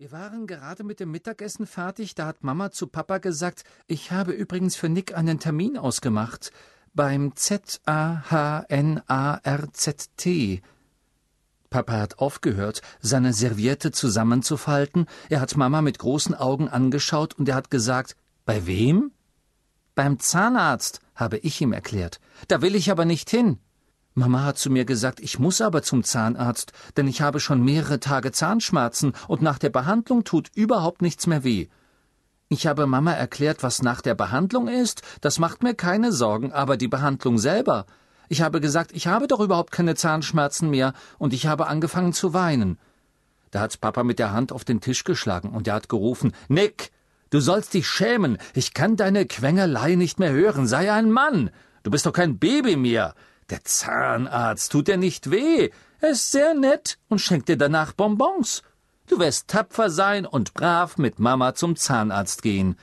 Wir waren gerade mit dem Mittagessen fertig, da hat Mama zu Papa gesagt, ich habe übrigens für Nick einen Termin ausgemacht. Beim Z-A-H-N-A-R-Z-T. Papa hat aufgehört, seine Serviette zusammenzufalten, er hat Mama mit großen Augen angeschaut und er hat gesagt, bei wem? Beim Zahnarzt, habe ich ihm erklärt. Da will ich aber nicht hin. Mama hat zu mir gesagt, ich muss aber zum Zahnarzt, denn ich habe schon mehrere Tage Zahnschmerzen und nach der Behandlung tut überhaupt nichts mehr weh. Ich habe Mama erklärt, was nach der Behandlung ist, das macht mir keine Sorgen, aber die Behandlung selber. Ich habe gesagt, ich habe doch überhaupt keine Zahnschmerzen mehr, und ich habe angefangen zu weinen. Da hat Papa mit der Hand auf den Tisch geschlagen und er hat gerufen Nick, du sollst dich schämen, ich kann deine Quengelei nicht mehr hören, sei ein Mann. Du bist doch kein Baby mehr. Der Zahnarzt tut dir nicht weh. Er ist sehr nett und schenkt dir danach Bonbons. Du wirst tapfer sein und brav mit Mama zum Zahnarzt gehen.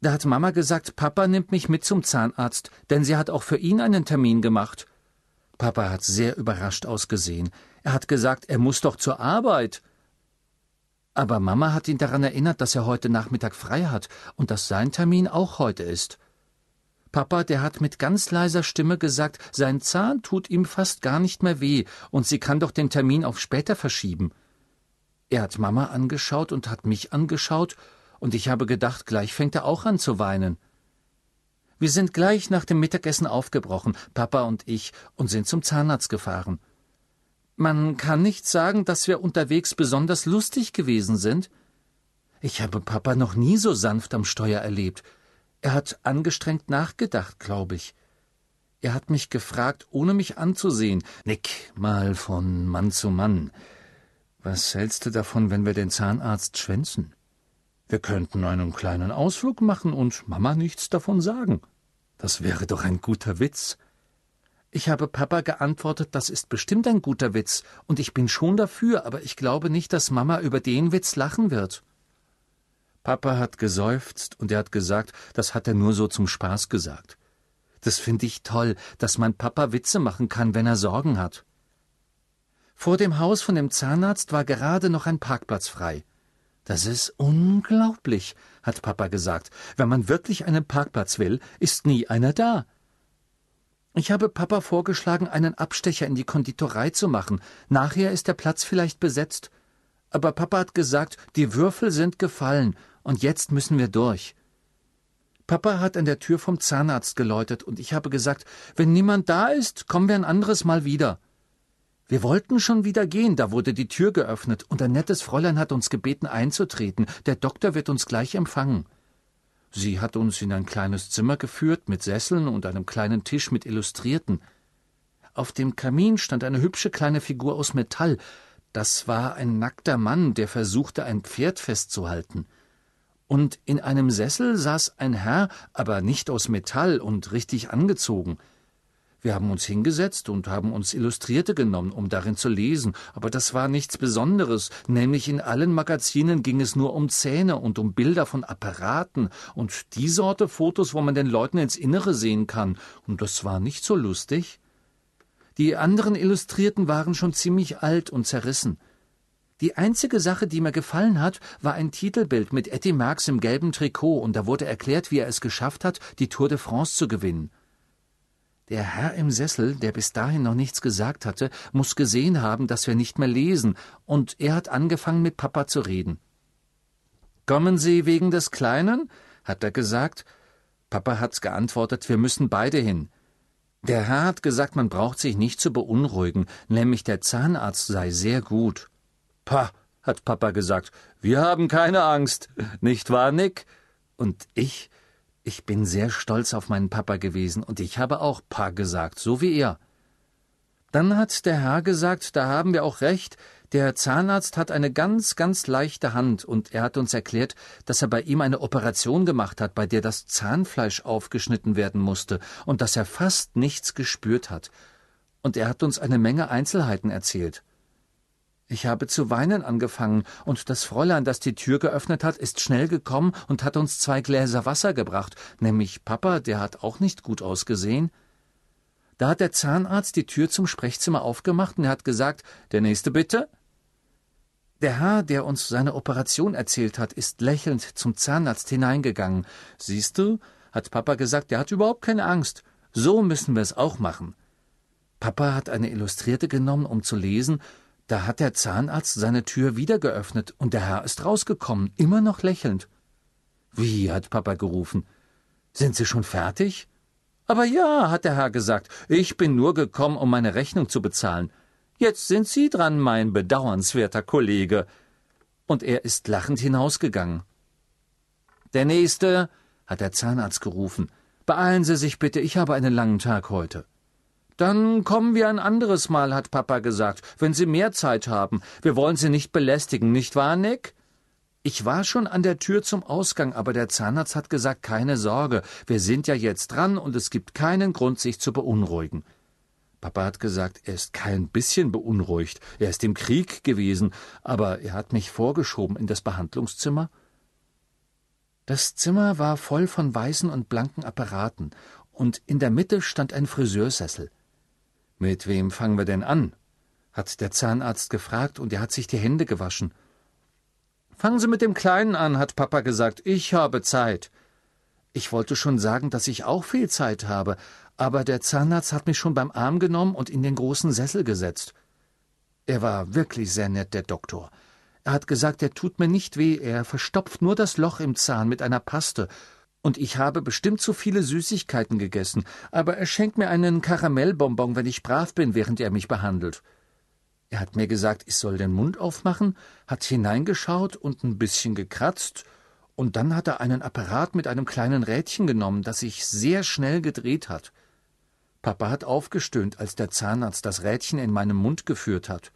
Da hat Mama gesagt, Papa nimmt mich mit zum Zahnarzt, denn sie hat auch für ihn einen Termin gemacht. Papa hat sehr überrascht ausgesehen. Er hat gesagt, er muss doch zur Arbeit. Aber Mama hat ihn daran erinnert, dass er heute Nachmittag frei hat und dass sein Termin auch heute ist. Papa, der hat mit ganz leiser Stimme gesagt, sein Zahn tut ihm fast gar nicht mehr weh, und sie kann doch den Termin auf später verschieben. Er hat Mama angeschaut und hat mich angeschaut, und ich habe gedacht, gleich fängt er auch an zu weinen. Wir sind gleich nach dem Mittagessen aufgebrochen, Papa und ich, und sind zum Zahnarzt gefahren. Man kann nicht sagen, dass wir unterwegs besonders lustig gewesen sind. Ich habe Papa noch nie so sanft am Steuer erlebt. Er hat angestrengt nachgedacht, glaube ich. Er hat mich gefragt, ohne mich anzusehen. Nick, mal von Mann zu Mann. Was hältst du davon, wenn wir den Zahnarzt schwänzen? Wir könnten einen kleinen Ausflug machen und Mama nichts davon sagen. Das wäre doch ein guter Witz. Ich habe Papa geantwortet, das ist bestimmt ein guter Witz, und ich bin schon dafür, aber ich glaube nicht, dass Mama über den Witz lachen wird. Papa hat geseufzt und er hat gesagt, das hat er nur so zum Spaß gesagt. Das finde ich toll, dass mein Papa Witze machen kann, wenn er Sorgen hat. Vor dem Haus von dem Zahnarzt war gerade noch ein Parkplatz frei. Das ist unglaublich, hat Papa gesagt. Wenn man wirklich einen Parkplatz will, ist nie einer da. Ich habe Papa vorgeschlagen, einen Abstecher in die Konditorei zu machen. Nachher ist der Platz vielleicht besetzt. Aber Papa hat gesagt, die Würfel sind gefallen und jetzt müssen wir durch. Papa hat an der Tür vom Zahnarzt geläutet, und ich habe gesagt, wenn niemand da ist, kommen wir ein anderes Mal wieder. Wir wollten schon wieder gehen, da wurde die Tür geöffnet, und ein nettes Fräulein hat uns gebeten einzutreten, der Doktor wird uns gleich empfangen. Sie hat uns in ein kleines Zimmer geführt, mit Sesseln und einem kleinen Tisch mit Illustrierten. Auf dem Kamin stand eine hübsche kleine Figur aus Metall. Das war ein nackter Mann, der versuchte, ein Pferd festzuhalten und in einem Sessel saß ein Herr, aber nicht aus Metall und richtig angezogen. Wir haben uns hingesetzt und haben uns Illustrierte genommen, um darin zu lesen, aber das war nichts Besonderes, nämlich in allen Magazinen ging es nur um Zähne und um Bilder von Apparaten und die Sorte Fotos, wo man den Leuten ins Innere sehen kann, und das war nicht so lustig. Die anderen Illustrierten waren schon ziemlich alt und zerrissen. Die einzige Sache, die mir gefallen hat, war ein Titelbild mit Eddie Marx im gelben Trikot, und da wurde erklärt, wie er es geschafft hat, die Tour de France zu gewinnen. Der Herr im Sessel, der bis dahin noch nichts gesagt hatte, muss gesehen haben, dass wir nicht mehr lesen, und er hat angefangen, mit Papa zu reden. Kommen Sie wegen des Kleinen? hat er gesagt. Papa hat's geantwortet, wir müssen beide hin. Der Herr hat gesagt, man braucht sich nicht zu beunruhigen, nämlich der Zahnarzt sei sehr gut. Pah, hat Papa gesagt, wir haben keine Angst, nicht wahr, Nick? Und ich, ich bin sehr stolz auf meinen Papa gewesen, und ich habe auch Pa gesagt, so wie er. Dann hat der Herr gesagt, da haben wir auch recht, der Zahnarzt hat eine ganz, ganz leichte Hand, und er hat uns erklärt, dass er bei ihm eine Operation gemacht hat, bei der das Zahnfleisch aufgeschnitten werden musste, und dass er fast nichts gespürt hat. Und er hat uns eine Menge Einzelheiten erzählt. Ich habe zu weinen angefangen, und das Fräulein, das die Tür geöffnet hat, ist schnell gekommen und hat uns zwei Gläser Wasser gebracht, nämlich Papa, der hat auch nicht gut ausgesehen. Da hat der Zahnarzt die Tür zum Sprechzimmer aufgemacht und er hat gesagt, der nächste bitte. Der Herr, der uns seine Operation erzählt hat, ist lächelnd zum Zahnarzt hineingegangen. Siehst du, hat Papa gesagt, der hat überhaupt keine Angst. So müssen wir es auch machen. Papa hat eine Illustrierte genommen, um zu lesen, da hat der Zahnarzt seine Tür wieder geöffnet und der Herr ist rausgekommen, immer noch lächelnd. Wie, hat Papa gerufen. Sind Sie schon fertig? Aber ja, hat der Herr gesagt, ich bin nur gekommen, um meine Rechnung zu bezahlen. Jetzt sind Sie dran, mein bedauernswerter Kollege. Und er ist lachend hinausgegangen. Der Nächste, hat der Zahnarzt gerufen. Beeilen Sie sich bitte, ich habe einen langen Tag heute. Dann kommen wir ein anderes Mal, hat Papa gesagt, wenn Sie mehr Zeit haben. Wir wollen Sie nicht belästigen, nicht wahr, Nick? Ich war schon an der Tür zum Ausgang, aber der Zahnarzt hat gesagt, keine Sorge, wir sind ja jetzt dran und es gibt keinen Grund, sich zu beunruhigen. Papa hat gesagt, er ist kein bisschen beunruhigt, er ist im Krieg gewesen, aber er hat mich vorgeschoben in das Behandlungszimmer. Das Zimmer war voll von weißen und blanken Apparaten, und in der Mitte stand ein Friseursessel. Mit wem fangen wir denn an? hat der Zahnarzt gefragt, und er hat sich die Hände gewaschen. Fangen Sie mit dem Kleinen an, hat Papa gesagt, ich habe Zeit. Ich wollte schon sagen, dass ich auch viel Zeit habe, aber der Zahnarzt hat mich schon beim Arm genommen und in den großen Sessel gesetzt. Er war wirklich sehr nett, der Doktor. Er hat gesagt, er tut mir nicht weh, er verstopft nur das Loch im Zahn mit einer Paste und ich habe bestimmt zu viele Süßigkeiten gegessen, aber er schenkt mir einen Karamellbonbon, wenn ich brav bin, während er mich behandelt. Er hat mir gesagt, ich soll den Mund aufmachen, hat hineingeschaut und ein bisschen gekratzt, und dann hat er einen Apparat mit einem kleinen Rädchen genommen, das sich sehr schnell gedreht hat. Papa hat aufgestöhnt, als der Zahnarzt das Rädchen in meinem Mund geführt hat.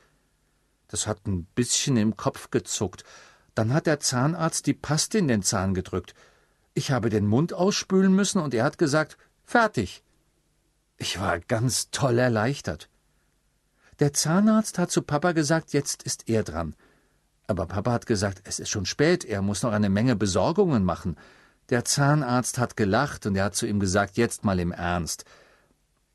Das hat ein bisschen im Kopf gezuckt. Dann hat der Zahnarzt die Paste in den Zahn gedrückt. Ich habe den Mund ausspülen müssen und er hat gesagt, fertig. Ich war ganz toll erleichtert. Der Zahnarzt hat zu Papa gesagt, jetzt ist er dran. Aber Papa hat gesagt, es ist schon spät, er muss noch eine Menge Besorgungen machen. Der Zahnarzt hat gelacht und er hat zu ihm gesagt, jetzt mal im Ernst.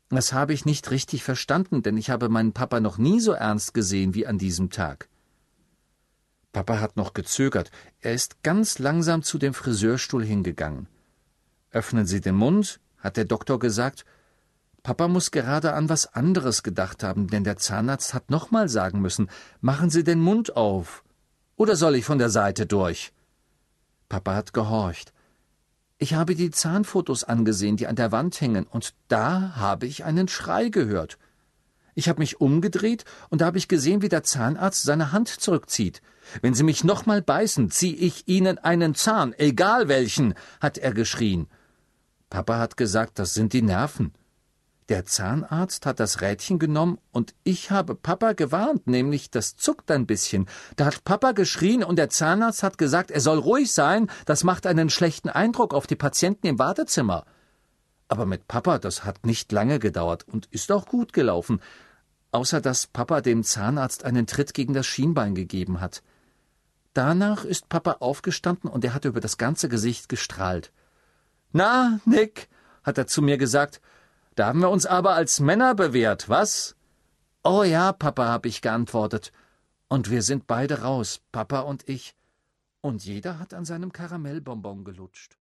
Das habe ich nicht richtig verstanden, denn ich habe meinen Papa noch nie so ernst gesehen wie an diesem Tag. Papa hat noch gezögert. Er ist ganz langsam zu dem Friseurstuhl hingegangen. Öffnen Sie den Mund, hat der Doktor gesagt. Papa muss gerade an was anderes gedacht haben, denn der Zahnarzt hat nochmal sagen müssen, machen Sie den Mund auf. Oder soll ich von der Seite durch? Papa hat gehorcht. Ich habe die Zahnfotos angesehen, die an der Wand hängen, und da habe ich einen Schrei gehört. Ich habe mich umgedreht und da habe ich gesehen, wie der Zahnarzt seine Hand zurückzieht. Wenn Sie mich nochmal beißen, zieh ich Ihnen einen Zahn, egal welchen, hat er geschrien. Papa hat gesagt, das sind die Nerven. Der Zahnarzt hat das Rädchen genommen und ich habe Papa gewarnt, nämlich das zuckt ein bisschen. Da hat Papa geschrien und der Zahnarzt hat gesagt, er soll ruhig sein, das macht einen schlechten Eindruck auf die Patienten im Wartezimmer. Aber mit Papa, das hat nicht lange gedauert und ist auch gut gelaufen, außer dass Papa dem Zahnarzt einen Tritt gegen das Schienbein gegeben hat. Danach ist Papa aufgestanden und er hat über das ganze Gesicht gestrahlt. Na, Nick, hat er zu mir gesagt, da haben wir uns aber als Männer bewährt, was? Oh ja, Papa, hab ich geantwortet. Und wir sind beide raus, Papa und ich. Und jeder hat an seinem Karamellbonbon gelutscht.